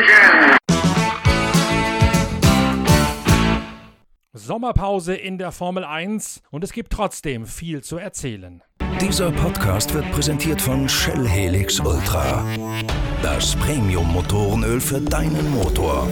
engine. Sommerpause in der Formel 1 und es gibt trotzdem viel zu erzählen. Dieser Podcast wird präsentiert von Shell Helix Ultra. Das Premium-Motorenöl für deinen Motor.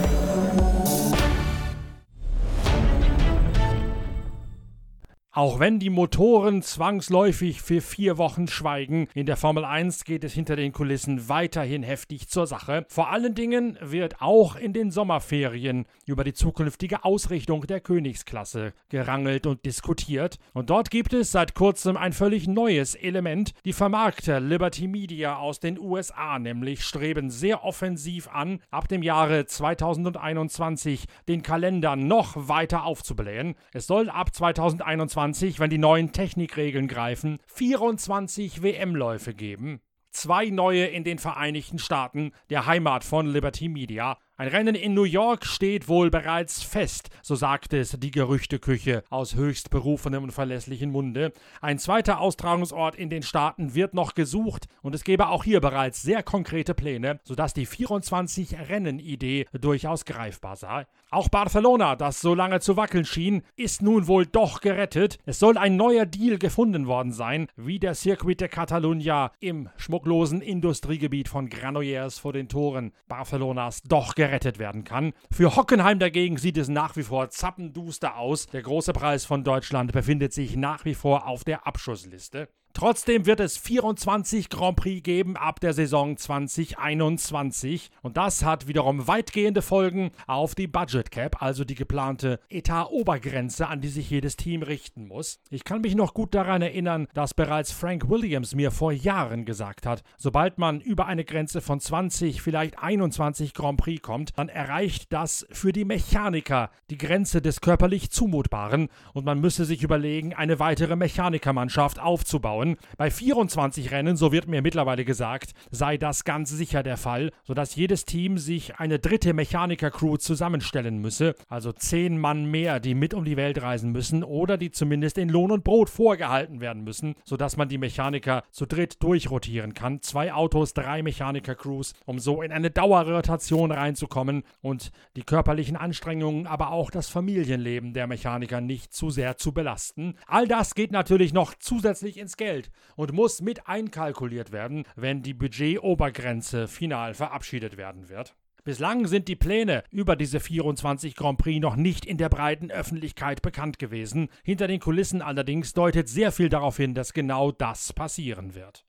Auch wenn die Motoren zwangsläufig für vier Wochen schweigen, in der Formel 1 geht es hinter den Kulissen weiterhin heftig zur Sache. Vor allen Dingen wird auch in den Sommerferien über die zukünftige Ausrichtung der Königsklasse gerangelt und diskutiert. Und dort gibt es seit kurzem ein völlig neues Element. Die Vermarkter Liberty Media aus den USA nämlich streben sehr offensiv an, ab dem Jahre 2021 den Kalender noch weiter aufzublähen. Es soll ab 2021 2020, wenn die neuen Technikregeln greifen, 24 WM-Läufe geben. Zwei neue in den Vereinigten Staaten, der Heimat von Liberty Media, ein Rennen in New York steht wohl bereits fest, so sagt es die Gerüchteküche aus höchst berufenem und verlässlichen Munde. Ein zweiter Austragungsort in den Staaten wird noch gesucht und es gäbe auch hier bereits sehr konkrete Pläne, sodass die 24-Rennen-Idee durchaus greifbar sei. Auch Barcelona, das so lange zu wackeln schien, ist nun wohl doch gerettet. Es soll ein neuer Deal gefunden worden sein, wie der Circuit de Catalunya im schmucklosen Industriegebiet von Granollers vor den Toren Barcelonas doch gerettet gerettet werden kann. Für Hockenheim dagegen sieht es nach wie vor zappenduster aus. Der große Preis von Deutschland befindet sich nach wie vor auf der Abschussliste. Trotzdem wird es 24 Grand Prix geben ab der Saison 2021 und das hat wiederum weitgehende Folgen auf die Budget Cap, also die geplante Etat-Obergrenze, an die sich jedes Team richten muss. Ich kann mich noch gut daran erinnern, dass bereits Frank Williams mir vor Jahren gesagt hat, sobald man über eine Grenze von 20, vielleicht 21 Grand Prix kommt, dann erreicht das für die Mechaniker die Grenze des körperlich Zumutbaren. Und man müsse sich überlegen, eine weitere Mechanikermannschaft aufzubauen Rennen. Bei 24 Rennen, so wird mir mittlerweile gesagt, sei das ganz sicher der Fall, sodass jedes Team sich eine dritte Mechaniker-Crew zusammenstellen müsse, also zehn Mann mehr, die mit um die Welt reisen müssen oder die zumindest in Lohn und Brot vorgehalten werden müssen, sodass man die Mechaniker zu dritt durchrotieren kann. Zwei Autos, drei Mechaniker-Crews, um so in eine Dauerrotation reinzukommen und die körperlichen Anstrengungen, aber auch das Familienleben der Mechaniker nicht zu sehr zu belasten. All das geht natürlich noch zusätzlich ins Geld. Geld und muss mit einkalkuliert werden, wenn die Budgetobergrenze final verabschiedet werden wird. Bislang sind die Pläne über diese 24 Grand Prix noch nicht in der breiten Öffentlichkeit bekannt gewesen. Hinter den Kulissen allerdings deutet sehr viel darauf hin, dass genau das passieren wird.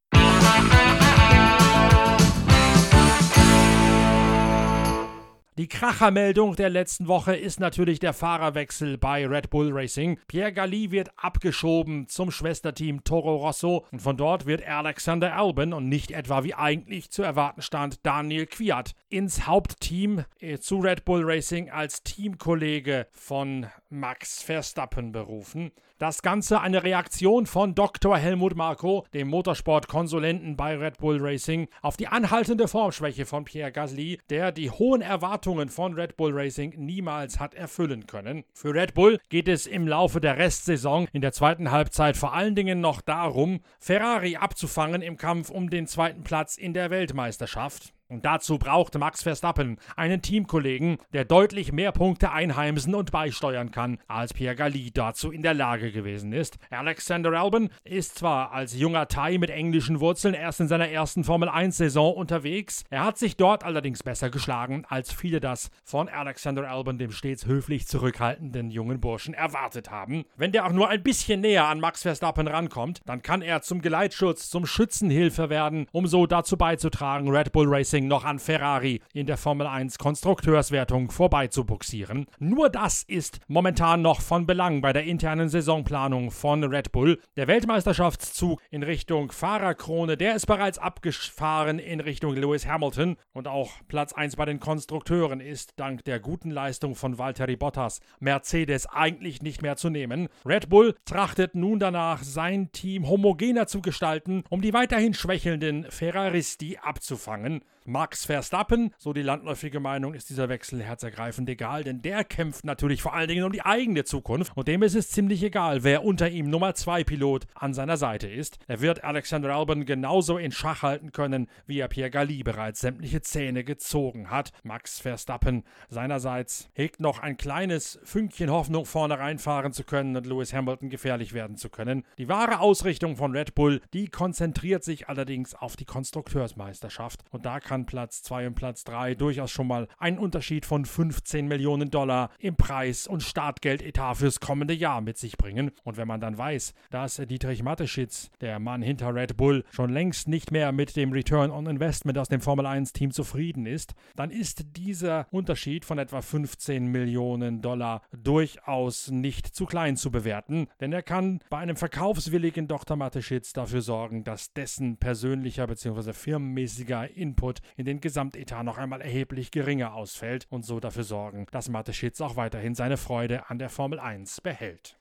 Die Krachermeldung der letzten Woche ist natürlich der Fahrerwechsel bei Red Bull Racing. Pierre Galli wird abgeschoben zum Schwesterteam Toro Rosso und von dort wird Alexander Albon und nicht etwa wie eigentlich zu erwarten stand Daniel Kwiat ins Hauptteam äh, zu Red Bull Racing als Teamkollege von Max Verstappen berufen. Das Ganze eine Reaktion von Dr. Helmut Marko, dem Motorsportkonsulenten bei Red Bull Racing, auf die anhaltende Formschwäche von Pierre Gasly, der die hohen Erwartungen von Red Bull Racing niemals hat erfüllen können. Für Red Bull geht es im Laufe der Restsaison in der zweiten Halbzeit vor allen Dingen noch darum, Ferrari abzufangen im Kampf um den zweiten Platz in der Weltmeisterschaft. Und dazu braucht Max Verstappen einen Teamkollegen, der deutlich mehr Punkte einheimsen und beisteuern kann, als Pierre Gasly dazu in der Lage gewesen ist. Alexander Albon ist zwar als junger Thai mit englischen Wurzeln erst in seiner ersten Formel 1-Saison unterwegs, er hat sich dort allerdings besser geschlagen, als viele das von Alexander Albon, dem stets höflich zurückhaltenden jungen Burschen, erwartet haben. Wenn der auch nur ein bisschen näher an Max Verstappen rankommt, dann kann er zum Geleitschutz, zum Schützenhilfe werden, um so dazu beizutragen, Red Bull Racing Racing noch an Ferrari in der Formel 1 Konstrukteurswertung vorbeizubuxieren. Nur das ist momentan noch von Belang bei der internen Saisonplanung von Red Bull. Der Weltmeisterschaftszug in Richtung Fahrerkrone, der ist bereits abgefahren in Richtung Lewis Hamilton und auch Platz 1 bei den Konstrukteuren ist dank der guten Leistung von Valtteri Bottas Mercedes eigentlich nicht mehr zu nehmen. Red Bull trachtet nun danach, sein Team homogener zu gestalten, um die weiterhin schwächelnden Ferraristi abzufangen. Max Verstappen, so die landläufige Meinung, ist dieser Wechsel herzergreifend egal, denn der kämpft natürlich vor allen Dingen um die eigene Zukunft und dem ist es ziemlich egal, wer unter ihm Nummer 2 Pilot an seiner Seite ist. Er wird Alexander Albon genauso in Schach halten können, wie er Pierre Galli bereits sämtliche Zähne gezogen hat. Max Verstappen seinerseits hegt noch ein kleines Fünkchen Hoffnung, vorne reinfahren zu können und Lewis Hamilton gefährlich werden zu können. Die wahre Ausrichtung von Red Bull, die konzentriert sich allerdings auf die Konstrukteursmeisterschaft und da kann Platz 2 und Platz 3 durchaus schon mal einen Unterschied von 15 Millionen Dollar im Preis- und Startgeldetat fürs kommende Jahr mit sich bringen. Und wenn man dann weiß, dass Dietrich Mateschitz, der Mann hinter Red Bull, schon längst nicht mehr mit dem Return on Investment aus dem Formel 1 Team zufrieden ist, dann ist dieser Unterschied von etwa 15 Millionen Dollar durchaus nicht zu klein zu bewerten, denn er kann bei einem verkaufswilligen Dr. Mateschitz dafür sorgen, dass dessen persönlicher bzw. firmenmäßiger Input in den Gesamtetat noch einmal erheblich geringer ausfällt und so dafür sorgen, dass Mateschitz auch weiterhin seine Freude an der Formel 1 behält.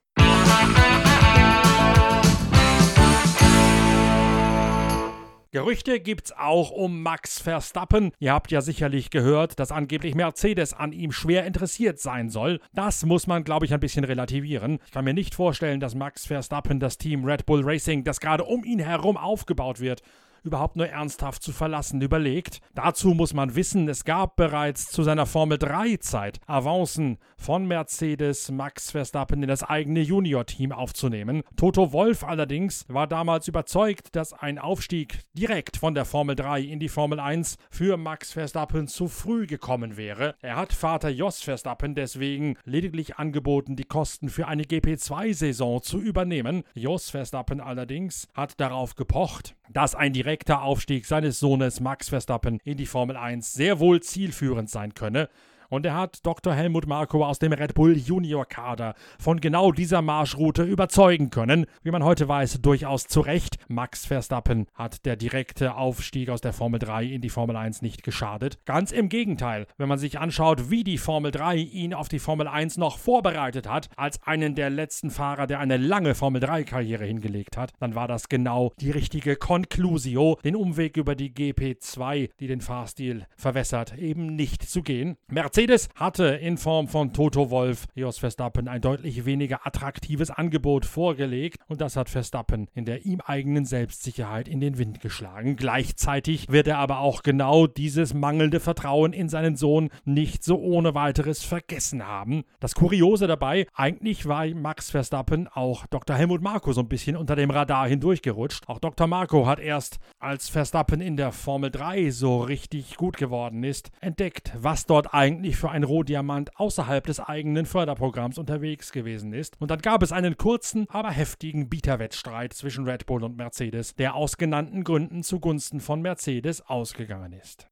Gerüchte gibt's auch um Max Verstappen. Ihr habt ja sicherlich gehört, dass angeblich Mercedes an ihm schwer interessiert sein soll. Das muss man, glaube ich, ein bisschen relativieren. Ich kann mir nicht vorstellen, dass Max Verstappen das Team Red Bull Racing, das gerade um ihn herum aufgebaut wird, überhaupt nur ernsthaft zu verlassen überlegt. Dazu muss man wissen, es gab bereits zu seiner Formel 3-Zeit Avancen von Mercedes Max Verstappen in das eigene Junior-Team aufzunehmen. Toto Wolf allerdings war damals überzeugt, dass ein Aufstieg direkt von der Formel 3 in die Formel 1 für Max Verstappen zu früh gekommen wäre. Er hat Vater Jos Verstappen deswegen lediglich angeboten, die Kosten für eine GP2-Saison zu übernehmen. Jos Verstappen allerdings hat darauf gepocht, dass ein direkter Aufstieg seines Sohnes Max Verstappen in die Formel 1 sehr wohl zielführend sein könne und er hat Dr. Helmut Marko aus dem Red Bull Junior Kader von genau dieser Marschroute überzeugen können. Wie man heute weiß, durchaus zu Recht. Max Verstappen hat der direkte Aufstieg aus der Formel 3 in die Formel 1 nicht geschadet. Ganz im Gegenteil, wenn man sich anschaut, wie die Formel 3 ihn auf die Formel 1 noch vorbereitet hat, als einen der letzten Fahrer, der eine lange Formel 3 Karriere hingelegt hat, dann war das genau die richtige Conclusio, den Umweg über die GP2, die den Fahrstil verwässert, eben nicht zu gehen. Mercedes Mercedes hatte in Form von Toto Wolf Jos Verstappen ein deutlich weniger attraktives Angebot vorgelegt und das hat Verstappen in der ihm eigenen Selbstsicherheit in den Wind geschlagen. Gleichzeitig wird er aber auch genau dieses mangelnde Vertrauen in seinen Sohn nicht so ohne weiteres vergessen haben. Das Kuriose dabei, eigentlich war Max Verstappen auch Dr. Helmut Marko so ein bisschen unter dem Radar hindurchgerutscht. Auch Dr. Marko hat erst, als Verstappen in der Formel 3 so richtig gut geworden ist, entdeckt, was dort eigentlich eigentlich für ein Rohdiamant außerhalb des eigenen Förderprogramms unterwegs gewesen ist. Und dann gab es einen kurzen, aber heftigen Bieterwettstreit zwischen Red Bull und Mercedes, der aus genannten Gründen zugunsten von Mercedes ausgegangen ist.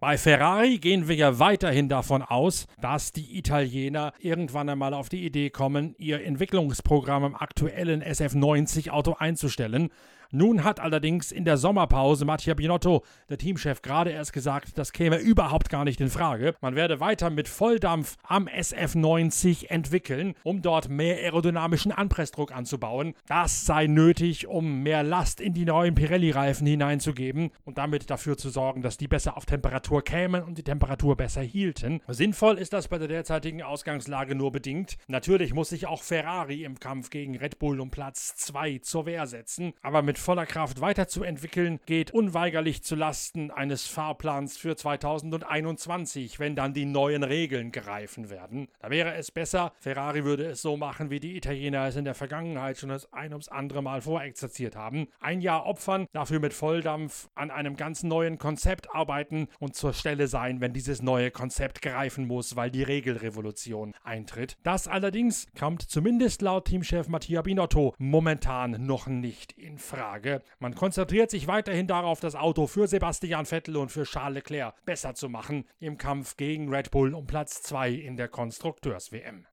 Bei Ferrari gehen wir ja weiterhin davon aus, dass die Italiener irgendwann einmal auf die Idee kommen, ihr Entwicklungsprogramm im aktuellen SF90 Auto einzustellen nun hat allerdings in der Sommerpause Mattia Binotto, der Teamchef, gerade erst gesagt, das käme überhaupt gar nicht in Frage. Man werde weiter mit Volldampf am SF90 entwickeln, um dort mehr aerodynamischen Anpressdruck anzubauen. Das sei nötig, um mehr Last in die neuen Pirelli-Reifen hineinzugeben und damit dafür zu sorgen, dass die besser auf Temperatur kämen und die Temperatur besser hielten. Sinnvoll ist das bei der derzeitigen Ausgangslage nur bedingt. Natürlich muss sich auch Ferrari im Kampf gegen Red Bull um Platz 2 zur Wehr setzen, aber mit voller Kraft weiterzuentwickeln, geht unweigerlich zu Lasten eines Fahrplans für 2021, wenn dann die neuen Regeln greifen werden. Da wäre es besser, Ferrari würde es so machen, wie die Italiener es in der Vergangenheit schon das ein ums andere Mal vorexerziert haben. Ein Jahr opfern, dafür mit Volldampf an einem ganz neuen Konzept arbeiten und zur Stelle sein, wenn dieses neue Konzept greifen muss, weil die Regelrevolution eintritt. Das allerdings kommt zumindest laut Teamchef Mattia Binotto momentan noch nicht in Frage. Frage. Man konzentriert sich weiterhin darauf, das Auto für Sebastian Vettel und für Charles Leclerc besser zu machen im Kampf gegen Red Bull um Platz 2 in der Konstrukteurs-WM.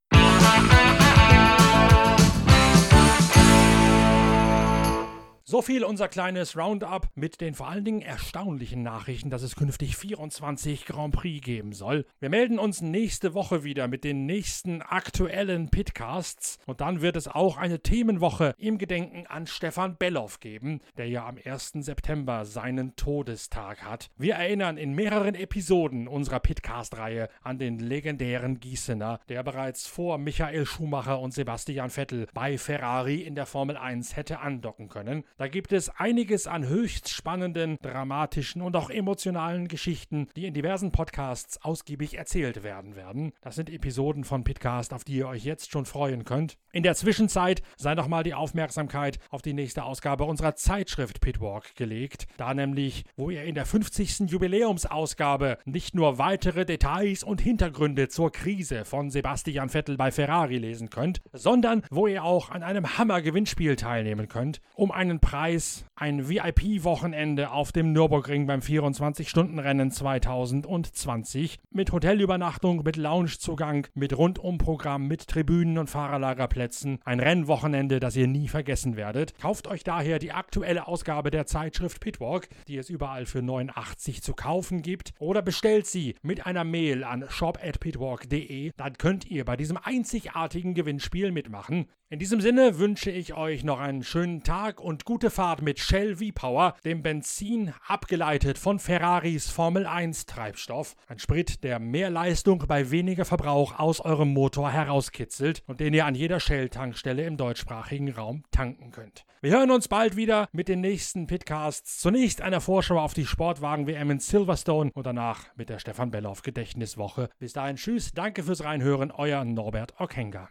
So viel unser kleines Roundup mit den vor allen Dingen erstaunlichen Nachrichten, dass es künftig 24 Grand Prix geben soll. Wir melden uns nächste Woche wieder mit den nächsten aktuellen Pitcasts und dann wird es auch eine Themenwoche im Gedenken an Stefan Belloff geben, der ja am 1. September seinen Todestag hat. Wir erinnern in mehreren Episoden unserer Pitcast-Reihe an den legendären Gießener, der bereits vor Michael Schumacher und Sebastian Vettel bei Ferrari in der Formel 1 hätte andocken können. Da gibt es einiges an höchst spannenden, dramatischen und auch emotionalen Geschichten, die in diversen Podcasts ausgiebig erzählt werden werden. Das sind Episoden von Pitcast, auf die ihr euch jetzt schon freuen könnt. In der Zwischenzeit sei nochmal die Aufmerksamkeit auf die nächste Ausgabe unserer Zeitschrift Pitwalk gelegt. Da nämlich, wo ihr in der 50. Jubiläumsausgabe nicht nur weitere Details und Hintergründe zur Krise von Sebastian Vettel bei Ferrari lesen könnt, sondern wo ihr auch an einem Hammer-Gewinnspiel teilnehmen könnt, um einen Preis, ein VIP-Wochenende auf dem Nürburgring beim 24-Stunden-Rennen 2020 mit Hotelübernachtung, mit Loungezugang, mit Rundumprogramm, mit Tribünen und Fahrerlagerplätzen. Ein Rennwochenende, das ihr nie vergessen werdet. Kauft euch daher die aktuelle Ausgabe der Zeitschrift Pitwalk, die es überall für 89 zu kaufen gibt, oder bestellt sie mit einer Mail an shop@pitwalk.de. Dann könnt ihr bei diesem einzigartigen Gewinnspiel mitmachen. In diesem Sinne wünsche ich euch noch einen schönen Tag und gute Fahrt mit Shell V-Power, dem Benzin abgeleitet von Ferraris Formel 1 Treibstoff. Ein Sprit, der mehr Leistung bei weniger Verbrauch aus eurem Motor herauskitzelt und den ihr an jeder Shell-Tankstelle im deutschsprachigen Raum tanken könnt. Wir hören uns bald wieder mit den nächsten Pitcasts. Zunächst einer Vorschau auf die Sportwagen-WM in Silverstone und danach mit der Stefan Belloff Gedächtniswoche. Bis dahin, tschüss, danke fürs Reinhören, euer Norbert Ockenger.